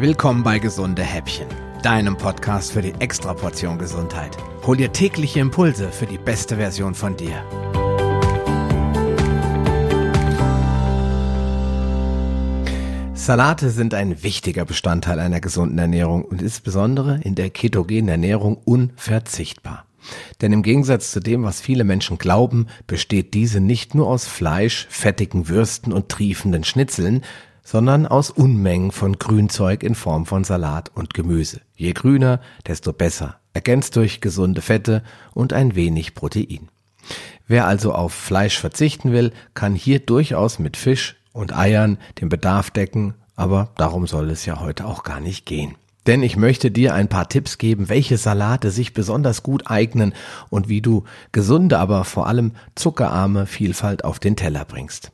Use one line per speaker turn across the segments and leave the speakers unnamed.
Willkommen bei Gesunde Häppchen, deinem Podcast für die Extraportion Gesundheit. Hol dir tägliche Impulse für die beste Version von dir. Salate sind ein wichtiger Bestandteil einer gesunden Ernährung und insbesondere in der ketogenen Ernährung unverzichtbar. Denn im Gegensatz zu dem, was viele Menschen glauben, besteht diese nicht nur aus Fleisch, fettigen Würsten und triefenden Schnitzeln, sondern aus Unmengen von Grünzeug in Form von Salat und Gemüse. Je grüner, desto besser, ergänzt durch gesunde Fette und ein wenig Protein. Wer also auf Fleisch verzichten will, kann hier durchaus mit Fisch und Eiern den Bedarf decken, aber darum soll es ja heute auch gar nicht gehen. Denn ich möchte dir ein paar Tipps geben, welche Salate sich besonders gut eignen und wie du gesunde, aber vor allem zuckerarme Vielfalt auf den Teller bringst.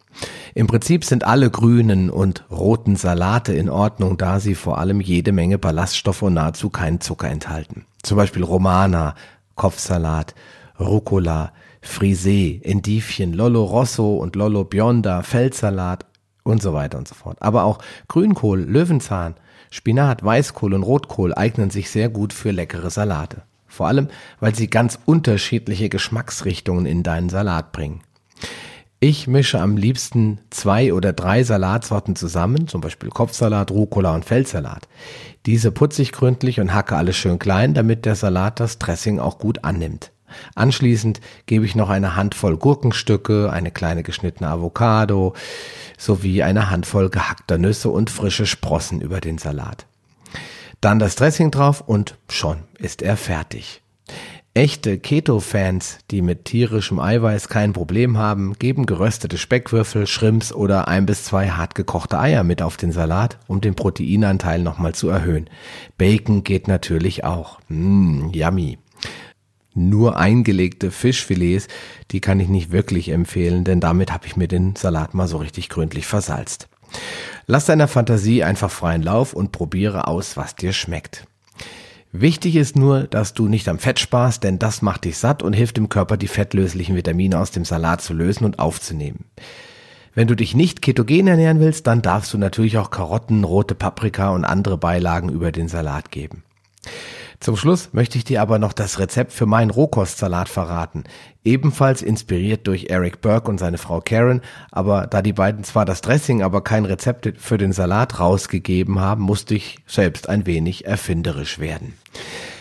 Im Prinzip sind alle grünen und roten Salate in Ordnung, da sie vor allem jede Menge Ballaststoffe und nahezu keinen Zucker enthalten. Zum Beispiel Romana, Kopfsalat, Rucola, Frisee, Endivien, Lollo Rosso und Lollo Bionda, Feldsalat und so weiter und so fort. Aber auch Grünkohl, Löwenzahn, Spinat, Weißkohl und Rotkohl eignen sich sehr gut für leckere Salate. Vor allem, weil sie ganz unterschiedliche Geschmacksrichtungen in deinen Salat bringen. Ich mische am liebsten zwei oder drei Salatsorten zusammen, zum Beispiel Kopfsalat, Rucola und Feldsalat. Diese putze ich gründlich und hacke alles schön klein, damit der Salat das Dressing auch gut annimmt. Anschließend gebe ich noch eine Handvoll Gurkenstücke, eine kleine geschnittene Avocado sowie eine Handvoll gehackter Nüsse und frische Sprossen über den Salat. Dann das Dressing drauf und schon ist er fertig. Echte Keto-Fans, die mit tierischem Eiweiß kein Problem haben, geben geröstete Speckwürfel, Shrimps oder ein bis zwei hart gekochte Eier mit auf den Salat, um den Proteinanteil nochmal zu erhöhen. Bacon geht natürlich auch. Mmm, yummy nur eingelegte Fischfilets, die kann ich nicht wirklich empfehlen, denn damit habe ich mir den Salat mal so richtig gründlich versalzt. Lass deiner Fantasie einfach freien Lauf und probiere aus, was dir schmeckt. Wichtig ist nur, dass du nicht am Fett sparst, denn das macht dich satt und hilft dem Körper, die fettlöslichen Vitamine aus dem Salat zu lösen und aufzunehmen. Wenn du dich nicht ketogen ernähren willst, dann darfst du natürlich auch Karotten, rote Paprika und andere Beilagen über den Salat geben. Zum Schluss möchte ich dir aber noch das Rezept für meinen Rohkostsalat verraten. Ebenfalls inspiriert durch Eric Burke und seine Frau Karen, aber da die beiden zwar das Dressing, aber kein Rezept für den Salat rausgegeben haben, musste ich selbst ein wenig erfinderisch werden.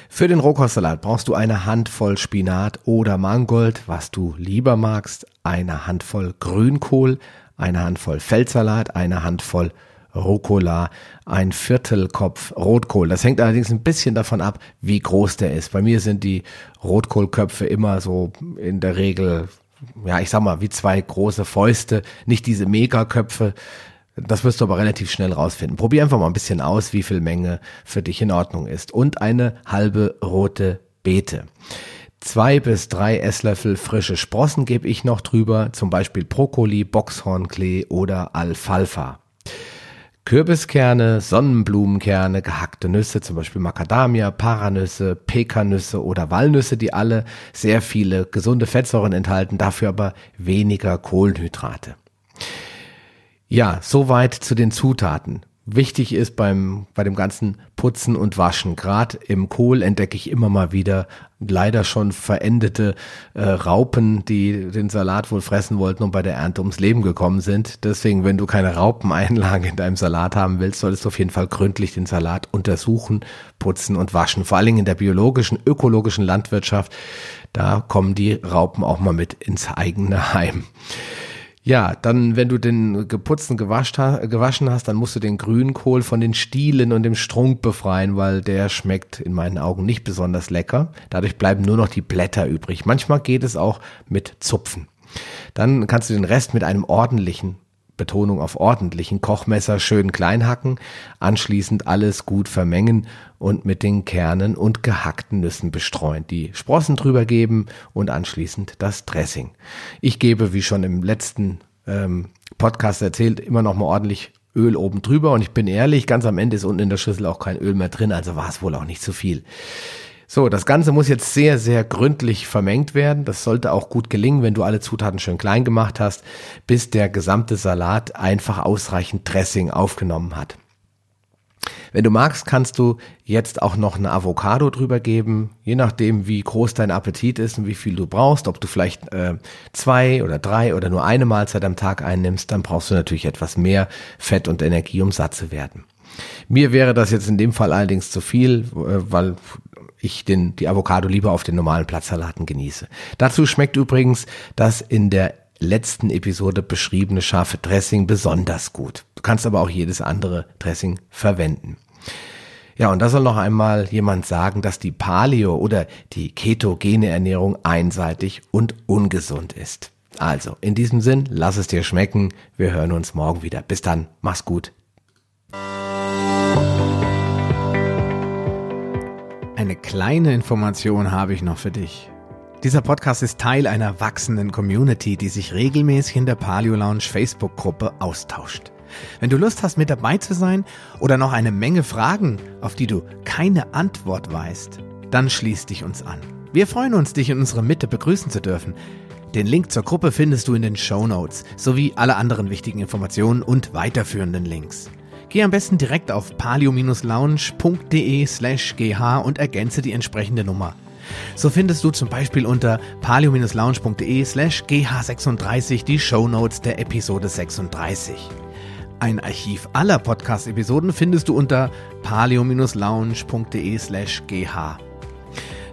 Für den Rohkostsalat brauchst du eine Handvoll Spinat oder Mangold, was du lieber magst, eine Handvoll Grünkohl, eine Handvoll Feldsalat, eine Handvoll Rucola, ein Viertelkopf Rotkohl. Das hängt allerdings ein bisschen davon ab, wie groß der ist. Bei mir sind die Rotkohlköpfe immer so in der Regel, ja, ich sag mal, wie zwei große Fäuste, nicht diese Megaköpfe. Das wirst du aber relativ schnell rausfinden. Probier einfach mal ein bisschen aus, wie viel Menge für dich in Ordnung ist. Und eine halbe rote Beete. Zwei bis drei Esslöffel frische Sprossen gebe ich noch drüber, zum Beispiel Brokkoli, Boxhornklee oder Alfalfa. Kürbiskerne, Sonnenblumenkerne, gehackte Nüsse, zum Beispiel Macadamia, Paranüsse, Pekannüsse oder Walnüsse, die alle sehr viele gesunde Fettsäuren enthalten, dafür aber weniger Kohlenhydrate. Ja, soweit zu den Zutaten. Wichtig ist beim, bei dem ganzen Putzen und Waschen. Gerade im Kohl entdecke ich immer mal wieder leider schon verendete äh, Raupen, die den Salat wohl fressen wollten und bei der Ernte ums Leben gekommen sind. Deswegen, wenn du keine Raupeneinlage in deinem Salat haben willst, solltest du auf jeden Fall gründlich den Salat untersuchen, putzen und waschen. Vor allen Dingen in der biologischen, ökologischen Landwirtschaft, da kommen die Raupen auch mal mit ins eigene Heim. Ja, dann, wenn du den geputzten gewaschen hast, dann musst du den Grünkohl von den Stielen und dem Strunk befreien, weil der schmeckt in meinen Augen nicht besonders lecker. Dadurch bleiben nur noch die Blätter übrig. Manchmal geht es auch mit Zupfen. Dann kannst du den Rest mit einem ordentlichen Betonung auf ordentlichen Kochmesser schön klein hacken, anschließend alles gut vermengen und mit den Kernen und gehackten Nüssen bestreuen, die Sprossen drüber geben und anschließend das Dressing. Ich gebe, wie schon im letzten ähm, Podcast erzählt, immer noch mal ordentlich Öl oben drüber und ich bin ehrlich, ganz am Ende ist unten in der Schüssel auch kein Öl mehr drin, also war es wohl auch nicht zu viel. So, das Ganze muss jetzt sehr, sehr gründlich vermengt werden. Das sollte auch gut gelingen, wenn du alle Zutaten schön klein gemacht hast, bis der gesamte Salat einfach ausreichend Dressing aufgenommen hat. Wenn du magst, kannst du jetzt auch noch eine Avocado drüber geben, je nachdem, wie groß dein Appetit ist und wie viel du brauchst. Ob du vielleicht äh, zwei oder drei oder nur eine Mahlzeit am Tag einnimmst, dann brauchst du natürlich etwas mehr Fett und Energie, um satt zu werden. Mir wäre das jetzt in dem Fall allerdings zu viel, äh, weil ich den, die Avocado lieber auf den normalen Platzsalaten genieße. Dazu schmeckt übrigens das in der letzten Episode beschriebene scharfe Dressing besonders gut. Du kannst aber auch jedes andere Dressing verwenden. Ja, und da soll noch einmal jemand sagen, dass die Paleo oder die ketogene Ernährung einseitig und ungesund ist. Also, in diesem Sinn, lass es dir schmecken. Wir hören uns morgen wieder. Bis dann, mach's gut. Eine kleine Information habe ich noch für dich. Dieser Podcast ist Teil einer wachsenden Community, die sich regelmäßig in der Paleo Lounge Facebook-Gruppe austauscht. Wenn du Lust hast, mit dabei zu sein oder noch eine Menge Fragen, auf die du keine Antwort weißt, dann schließ dich uns an. Wir freuen uns, dich in unserer Mitte begrüßen zu dürfen. Den Link zur Gruppe findest du in den Show Notes sowie alle anderen wichtigen Informationen und weiterführenden Links. Geh am besten direkt auf palio-lounge.de slash gh und ergänze die entsprechende Nummer. So findest du zum Beispiel unter palio-lounge.de slash gh36 die Show Notes der Episode 36. Ein Archiv aller Podcast-Episoden findest du unter palio-lounge.de slash gh.